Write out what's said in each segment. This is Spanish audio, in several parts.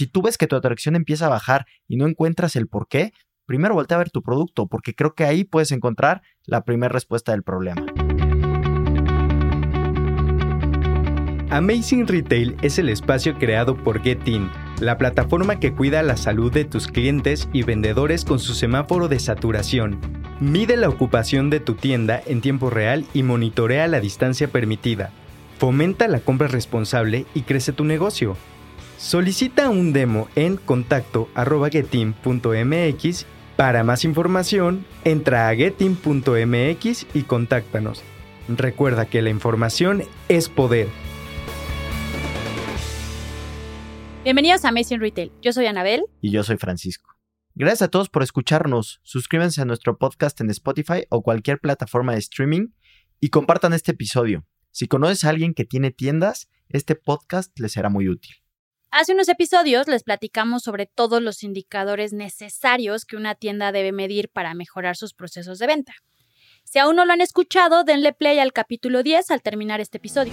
si tú ves que tu atracción empieza a bajar y no encuentras el por qué, primero voltea a ver tu producto, porque creo que ahí puedes encontrar la primera respuesta del problema. Amazing Retail es el espacio creado por GetIn, la plataforma que cuida la salud de tus clientes y vendedores con su semáforo de saturación. Mide la ocupación de tu tienda en tiempo real y monitorea la distancia permitida. Fomenta la compra responsable y crece tu negocio. Solicita un demo en contacto.getin.mx. Para más información, entra a getin.mx y contáctanos. Recuerda que la información es poder. Bienvenidos a Amazing Retail. Yo soy Anabel. Y yo soy Francisco. Gracias a todos por escucharnos. Suscríbanse a nuestro podcast en Spotify o cualquier plataforma de streaming y compartan este episodio. Si conoces a alguien que tiene tiendas, este podcast les será muy útil. Hace unos episodios les platicamos sobre todos los indicadores necesarios que una tienda debe medir para mejorar sus procesos de venta. Si aún no lo han escuchado, denle play al capítulo 10 al terminar este episodio.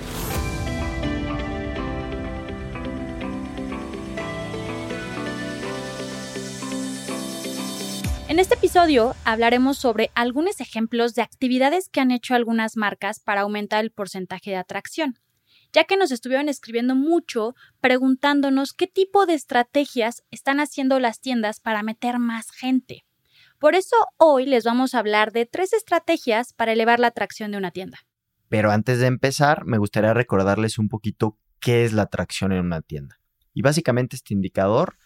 En este episodio hablaremos sobre algunos ejemplos de actividades que han hecho algunas marcas para aumentar el porcentaje de atracción, ya que nos estuvieron escribiendo mucho preguntándonos qué tipo de estrategias están haciendo las tiendas para meter más gente. Por eso hoy les vamos a hablar de tres estrategias para elevar la atracción de una tienda. Pero antes de empezar, me gustaría recordarles un poquito qué es la atracción en una tienda. Y básicamente este indicador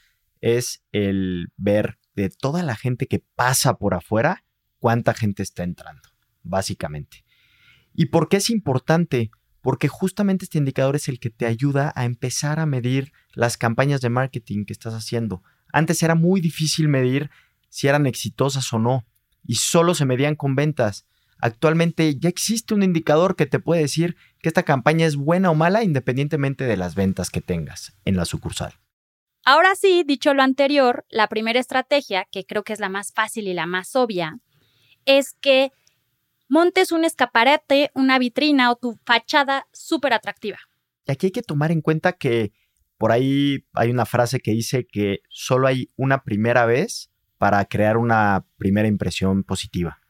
es el ver de toda la gente que pasa por afuera, cuánta gente está entrando, básicamente. ¿Y por qué es importante? Porque justamente este indicador es el que te ayuda a empezar a medir las campañas de marketing que estás haciendo. Antes era muy difícil medir si eran exitosas o no, y solo se medían con ventas. Actualmente ya existe un indicador que te puede decir que esta campaña es buena o mala independientemente de las ventas que tengas en la sucursal. Ahora sí, dicho lo anterior, la primera estrategia, que creo que es la más fácil y la más obvia, es que montes un escaparate, una vitrina o tu fachada súper atractiva. Y aquí hay que tomar en cuenta que por ahí hay una frase que dice que solo hay una primera vez para crear una primera impresión positiva.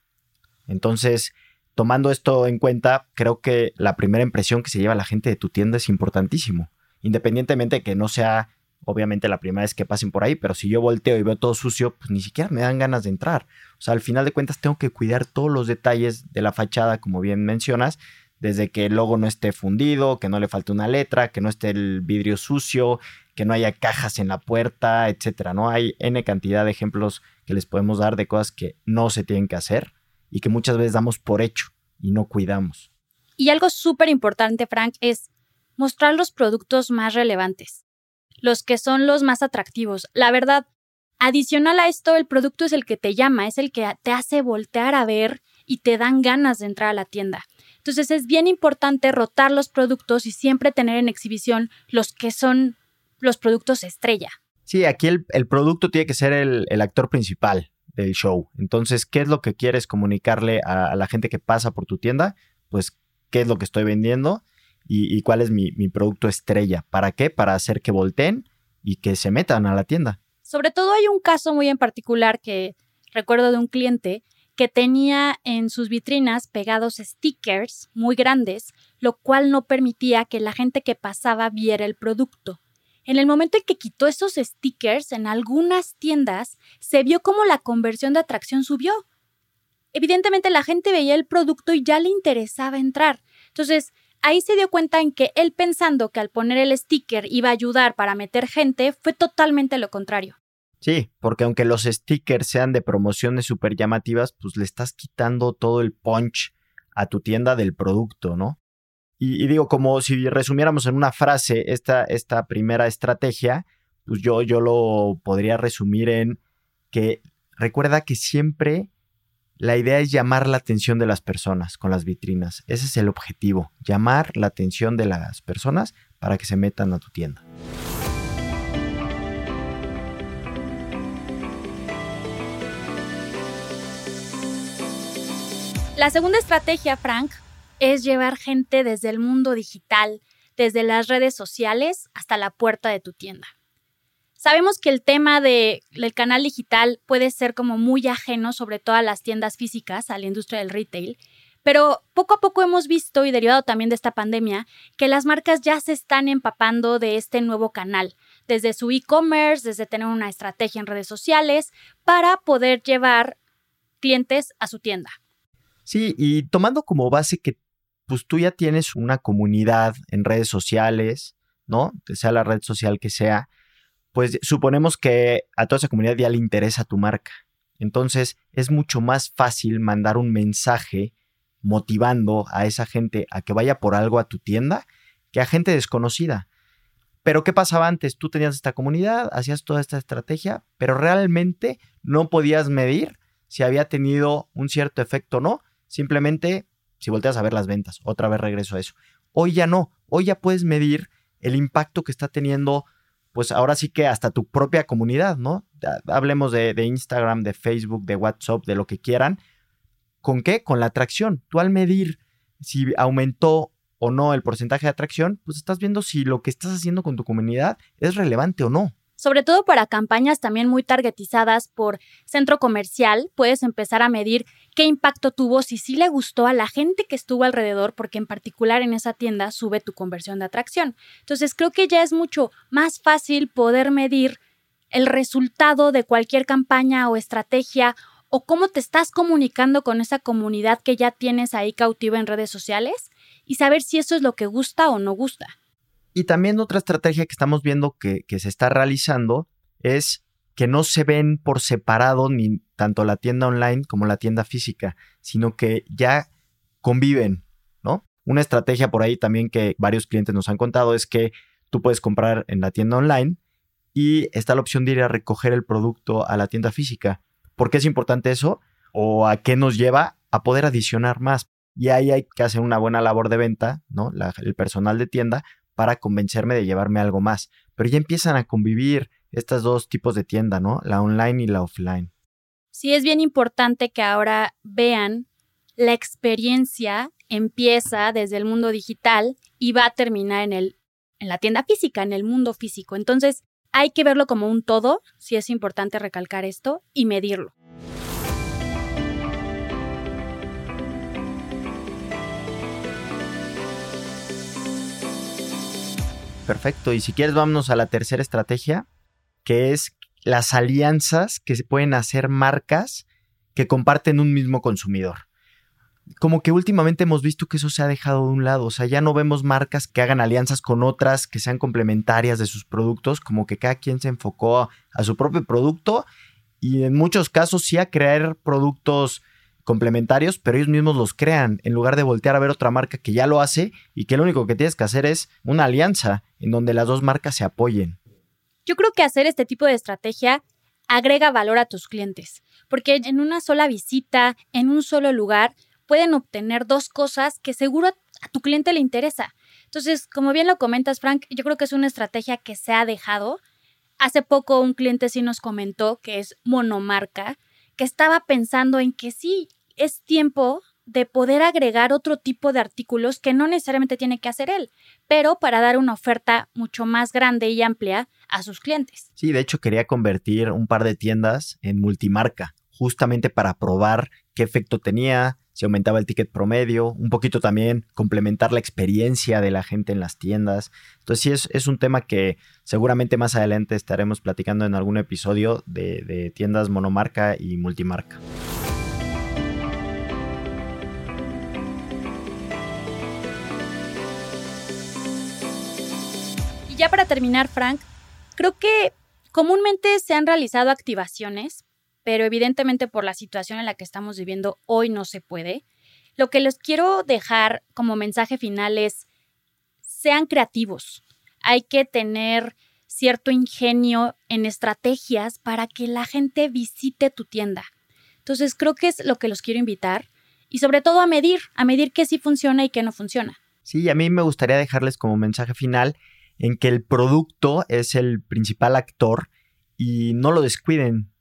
Entonces, tomando esto en cuenta, creo que la primera impresión que se lleva la gente de tu tienda es importantísimo, independientemente de que no sea obviamente la primera vez que pasen por ahí, pero si yo volteo y veo todo sucio, pues ni siquiera me dan ganas de entrar. O sea, al final de cuentas tengo que cuidar todos los detalles de la fachada, como bien mencionas, desde que el logo no esté fundido, que no le falte una letra, que no esté el vidrio sucio, que no haya cajas en la puerta, etcétera. No hay N cantidad de ejemplos que les podemos dar de cosas que no se tienen que hacer y que muchas veces damos por hecho y no cuidamos. Y algo súper importante, Frank, es mostrar los productos más relevantes los que son los más atractivos. La verdad, adicional a esto, el producto es el que te llama, es el que te hace voltear a ver y te dan ganas de entrar a la tienda. Entonces es bien importante rotar los productos y siempre tener en exhibición los que son los productos estrella. Sí, aquí el, producto tiene que ser el, actor principal del show. Entonces, ¿qué es lo que quieres comunicarle a, la gente que pasa por tu tienda? Pues, ¿qué es lo que estoy vendiendo? Y, cuál es mi, producto estrella. ¿Para qué? Para hacer que volteen y que se metan a la tienda. Sobre todo hay un caso muy en particular que recuerdo de un cliente que tenía en sus vitrinas pegados stickers muy grandes, lo cual no permitía que la gente que pasaba viera el producto. En el momento en que quitó esos stickers en algunas tiendas, se vio como la conversión de atracción subió. Evidentemente la gente veía el producto y ya le interesaba entrar. Entonces, Ahí se dio cuenta en que él pensando que al poner el sticker iba a ayudar para meter gente, fue totalmente lo contrario. Sí, porque aunque los stickers sean de promociones súper llamativas, pues le estás quitando todo el punch a tu tienda del producto, ¿no? Y, digo, como si resumiéramos en una frase esta, esta primera estrategia, pues yo, yo lo podría resumir en que recuerda que siempre la idea es llamar la atención de las personas con las vitrinas. Ese es el objetivo, llamar la atención de las personas para que se metan a tu tienda. La segunda estrategia, Frank, es llevar gente desde el mundo digital, desde las redes sociales hasta la puerta de tu tienda. Sabemos que el tema de, del canal digital puede ser como muy ajeno, sobre todo a las tiendas físicas, a la industria del retail, pero poco a poco hemos visto, y derivado también de esta pandemia, que las marcas ya se están empapando de este nuevo canal, desde su e-commerce, desde tener una estrategia en redes sociales, para poder llevar clientes a su tienda. Sí, y tomando como base que pues tú ya tienes una comunidad en redes sociales, ¿no? Sea la red social que sea, pues suponemos que a toda esa comunidad ya le interesa tu marca. Entonces es mucho más fácil mandar un mensaje motivando a esa gente a que vaya por algo a tu tienda que a gente desconocida. Pero ¿qué pasaba antes? Tú tenías esta comunidad, hacías toda esta estrategia, pero realmente no podías medir si había tenido un cierto efecto o no. Simplemente si volteas a ver las ventas, otra vez regreso a eso. Hoy ya no, hoy ya puedes medir el impacto que está teniendo pues ahora sí que hasta tu propia comunidad, ¿no? Hablemos de, Instagram, de Facebook, de WhatsApp, de lo que quieran. ¿Con qué? Con la atracción. Tú al medir si aumentó o no el porcentaje de atracción, pues estás viendo si lo que estás haciendo con tu comunidad es relevante o no sobre todo para campañas también muy targetizadas por centro comercial, puedes empezar a medir qué impacto tuvo, si sí le gustó a la gente que estuvo alrededor, porque en particular en esa tienda sube tu conversión de atracción. Entonces creo que ya es mucho más fácil poder medir el resultado de cualquier campaña o estrategia o cómo te estás comunicando con esa comunidad que ya tienes ahí cautiva en redes sociales y saber si eso es lo que gusta o no gusta. Y también otra estrategia que estamos viendo que, se está realizando es que no se ven por separado ni tanto la tienda online como la tienda física, sino que ya conviven, ¿no? Una estrategia por ahí también que varios clientes nos han contado es que tú puedes comprar en la tienda online y está la opción de ir a recoger el producto a la tienda física. ¿Por qué es importante eso? ¿O a qué nos lleva? A poder adicionar más. Y ahí hay que hacer una buena labor de venta, ¿no? el personal de tienda para convencerme de llevarme algo más. Pero ya empiezan a convivir estos dos tipos de tienda, ¿no? La online y la offline. Sí, es bien importante que ahora vean la experiencia empieza desde el mundo digital y va a terminar en, el, en la tienda física, en el mundo físico. Entonces, hay que verlo como un todo, si es importante recalcar esto, y medirlo. Perfecto. Y si quieres, vámonos a la tercera estrategia, que es las alianzas que se pueden hacer marcas que comparten un mismo consumidor. Como que últimamente hemos visto que eso se ha dejado de un lado, o sea, ya no vemos marcas que hagan alianzas con otras que sean complementarias de sus productos, como que cada quien se enfocó a, su propio producto y en muchos casos sí a crear productos complementarios, pero ellos mismos los crean en lugar de voltear a ver otra marca que ya lo hace y que lo único que tienes que hacer es una alianza en donde las dos marcas se apoyen. Yo creo que hacer este tipo de estrategia agrega valor a tus clientes, porque en una sola visita, en un solo lugar, pueden obtener dos cosas que seguro a tu cliente le interesa. Entonces, como bien lo comentas, Frank, yo creo que es una estrategia que se ha dejado. Hace poco un cliente sí nos comentó que es monomarca, que estaba pensando en que sí, es tiempo de poder agregar otro tipo de artículos que no necesariamente tiene que hacer él, pero para dar una oferta mucho más grande y amplia a sus clientes. Sí, de hecho quería convertir un par de tiendas en multimarca, justamente para probar qué efecto tenía, si aumentaba el ticket promedio, un poquito también complementar la experiencia de la gente en las tiendas. Entonces sí es, un tema que seguramente más adelante estaremos platicando en algún episodio de, de tiendas monomarca y multimarca. Ya para terminar, Frank, creo que comúnmente se han realizado activaciones pero evidentemente por la situación en la que estamos viviendo hoy no se puede. Lo que les quiero dejar como mensaje final es, sean creativos. Hay que tener cierto ingenio en estrategias para que la gente visite tu tienda. Entonces creo que es lo que los quiero invitar y sobre todo a medir, a medir qué sí funciona y qué no funciona. Sí, a mí me gustaría dejarles como mensaje final en que el producto es el principal actor y no lo descuiden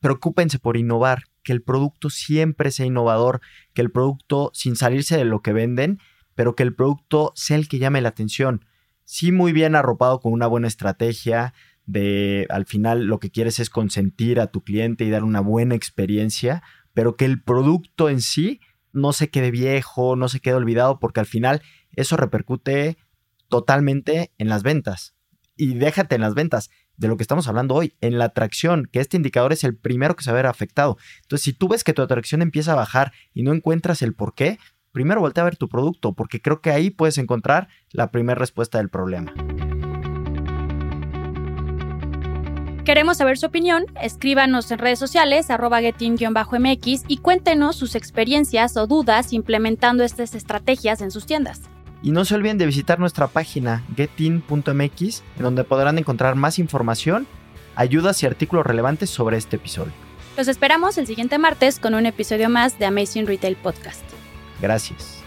preocúpense por innovar, que el producto siempre sea innovador, que el producto, sin salirse de lo que venden, pero que el producto sea el que llame la atención. Sí, muy bien arropado con una buena estrategia de al final lo que quieres es consentir a tu cliente y dar una buena experiencia, pero que el producto en sí no se quede viejo, no se quede olvidado, porque al final eso repercute totalmente en las ventas. Y déjate en las ventas, de lo que estamos hablando hoy, en la atracción, que este indicador es el primero que se va a ver afectado. Entonces, si tú ves que tu atracción empieza a bajar y no encuentras el por qué, primero voltea a ver tu producto, porque creo que ahí puedes encontrar la primera respuesta del problema. Queremos saber su opinión, escríbanos en redes sociales, arroba getin-mx y cuéntenos sus experiencias o dudas implementando estas estrategias en sus tiendas. Y no se olviden de visitar nuestra página getin.mx, en donde podrán encontrar más información, ayudas y artículos relevantes sobre este episodio. Los esperamos el siguiente martes con un episodio más de Amazing Retail Podcast. Gracias.